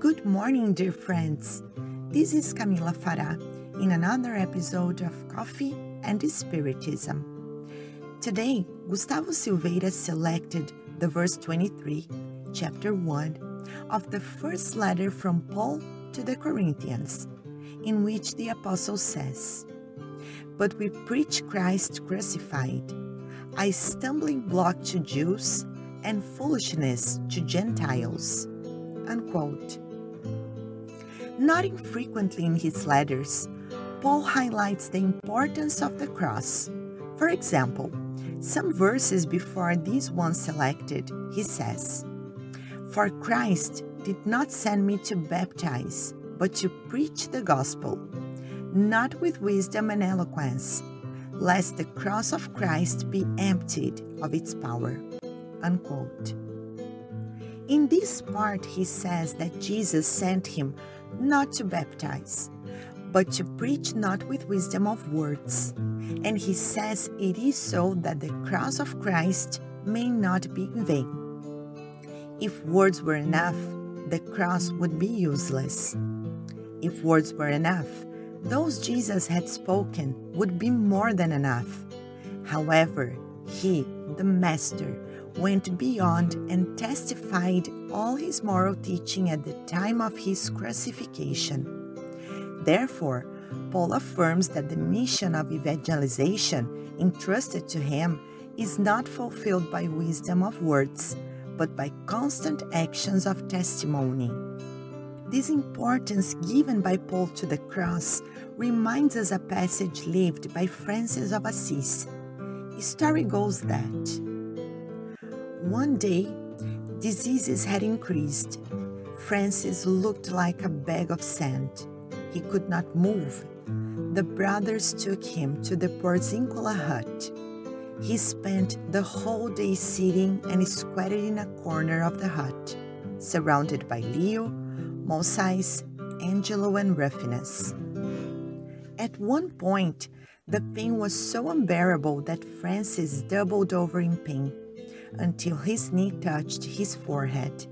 Good morning, dear friends. This is Camila Farah in another episode of Coffee and Spiritism. Today, Gustavo Silveira selected the verse 23, chapter 1 of the first letter from Paul to the Corinthians, in which the apostle says, But we preach Christ crucified, a stumbling block to Jews and foolishness to Gentiles. Unquote. Not infrequently in his letters, Paul highlights the importance of the cross. For example, some verses before these ones selected, he says, For Christ did not send me to baptize, but to preach the gospel, not with wisdom and eloquence, lest the cross of Christ be emptied of its power. Unquote. In this part, he says that Jesus sent him not to baptize, but to preach not with wisdom of words. And he says it is so that the cross of Christ may not be in vain. If words were enough, the cross would be useless. If words were enough, those Jesus had spoken would be more than enough. However, he, the Master, went beyond and testified all his moral teaching at the time of his crucifixion. Therefore, Paul affirms that the mission of evangelization entrusted to him is not fulfilled by wisdom of words, but by constant actions of testimony. This importance given by Paul to the cross reminds us a passage lived by Francis of Assisi. The story goes that one day, diseases had increased. Francis looked like a bag of sand. He could not move. The brothers took him to the Porziuncola hut. He spent the whole day sitting and squatted in a corner of the hut, surrounded by Leo, Masseo, Angelo, and Rufinus. At one point, the pain was so unbearable that Francis doubled over in pain until his knee touched his forehead.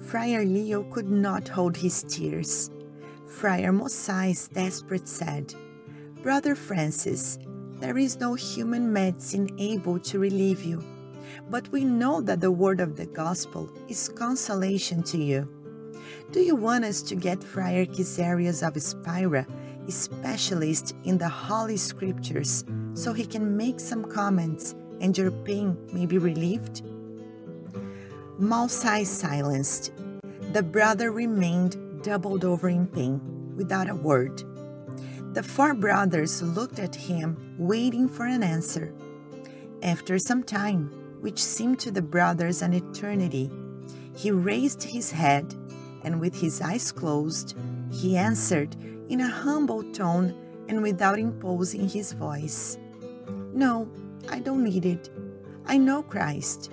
Friar Leo could not hold his tears. Friar Masseo, desperate, said, Brother Francis, there is no human medicine able to relieve you, but we know that the word of the gospel is consolation to you. Do you want us to get Friar Caesarius of Spira, a specialist in the Holy Scriptures, so he can make some comments and your pain may be relieved? Masseo silenced. The brother remained doubled over in pain, without a word. The four brothers looked at him, waiting for an answer. After some time, which seemed to the brothers an eternity, he raised his head, and with his eyes closed, he answered in a humble tone and without imposing his voice No, I don't need it. I know Christ,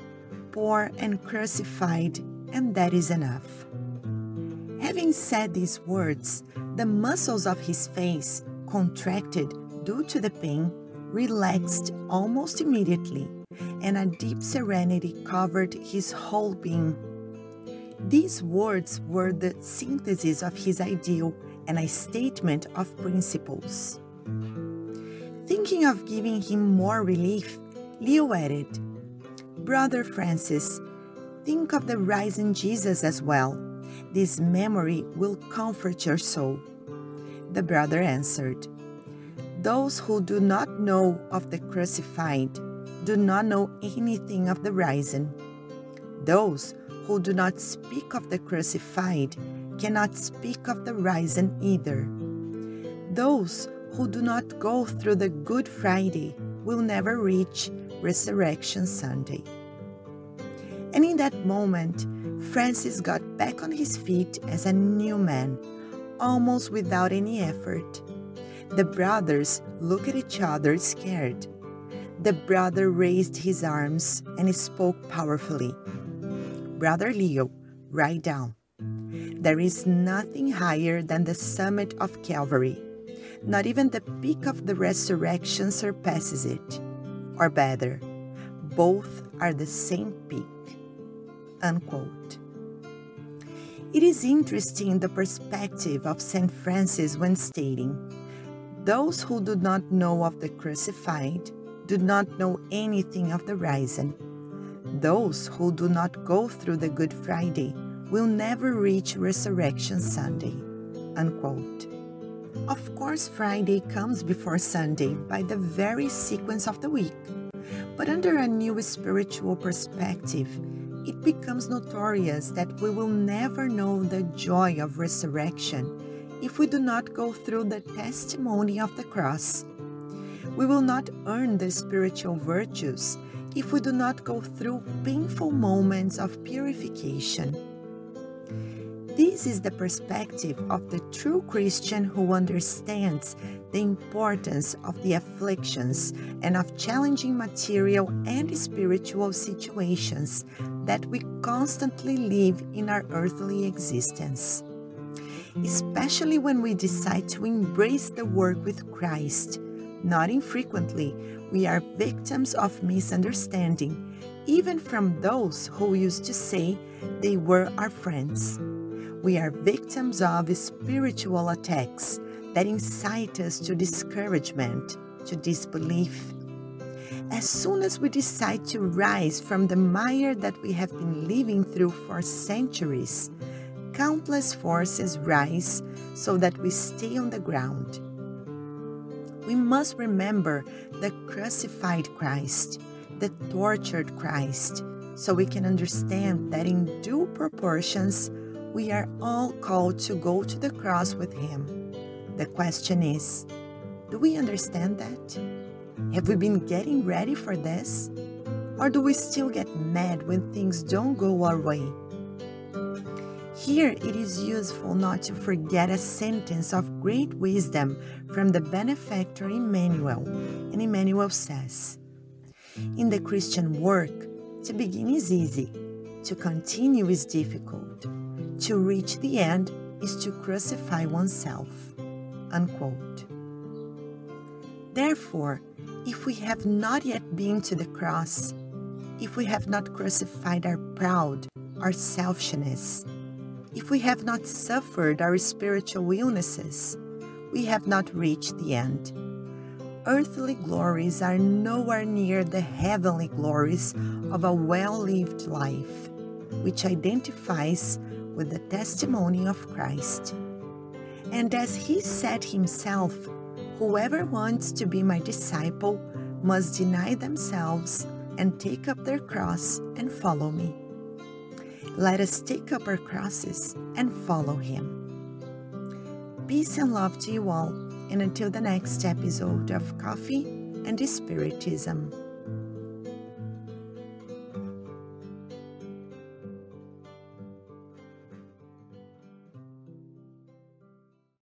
poor and crucified, and that is enough. Having said these words, the muscles of his face, contracted due to the pain, relaxed almost immediately, and a deep serenity covered his whole being. These words were the synthesis of his ideal and a statement of principles. Thinking of giving him more relief, Leo added, Brother Francis, think of the risen Jesus as well. This memory will comfort your soul. The brother answered, Those who do not know of the crucified do not know anything of the risen. Those who do not speak of the crucified cannot speak of the risen either. Those who do not go through the Good Friday will never reach Resurrection Sunday. And in that moment, Francis got back on his feet as a new man, almost without any effort. The brothers looked at each other scared. The brother raised his arms and spoke powerfully. Brother Leo, write down. There is nothing higher than the summit of Calvary not even the peak of the resurrection surpasses it. Or better, both are the same peak. Unquote. It is interesting the perspective of St. Francis when stating, Those who do not know of the crucified do not know anything of the risen. Those who do not go through the Good Friday will never reach Resurrection Sunday. Unquote. Of course, Friday comes before Sunday by the very sequence of the week. But under a new spiritual perspective, it becomes notorious that we will never know the joy of resurrection if we do not go through the testimony of the cross. We will not earn the spiritual virtues if we do not go through painful moments of purification. This is the perspective of the true Christian who understands the importance of the afflictions and of challenging material and spiritual situations that we constantly live in our earthly existence. Especially when we decide to embrace the work with Christ, not infrequently we are victims of misunderstanding, even from those who used to say they were our friends we are victims of spiritual attacks that incite us to discouragement, to disbelief. As soon as we decide to rise from the mire that we have been living through for centuries, countless forces rise so that we stay on the ground. We must remember the crucified Christ, the tortured Christ, so we can understand that in due proportions, we are all called to go to the cross with Him. The question is do we understand that? Have we been getting ready for this? Or do we still get mad when things don't go our way? Here it is useful not to forget a sentence of great wisdom from the benefactor Emmanuel. And Emmanuel says, In the Christian work, to begin is easy, to continue is difficult. To reach the end is to crucify oneself. Unquote. Therefore, if we have not yet been to the cross, if we have not crucified our pride, our selfishness, if we have not suffered our spiritual illnesses, we have not reached the end. Earthly glories are nowhere near the heavenly glories of a well lived life, which identifies with the testimony of Christ. And as he said himself, whoever wants to be my disciple must deny themselves and take up their cross and follow me. Let us take up our crosses and follow him. Peace and love to you all, and until the next episode of Coffee and Spiritism.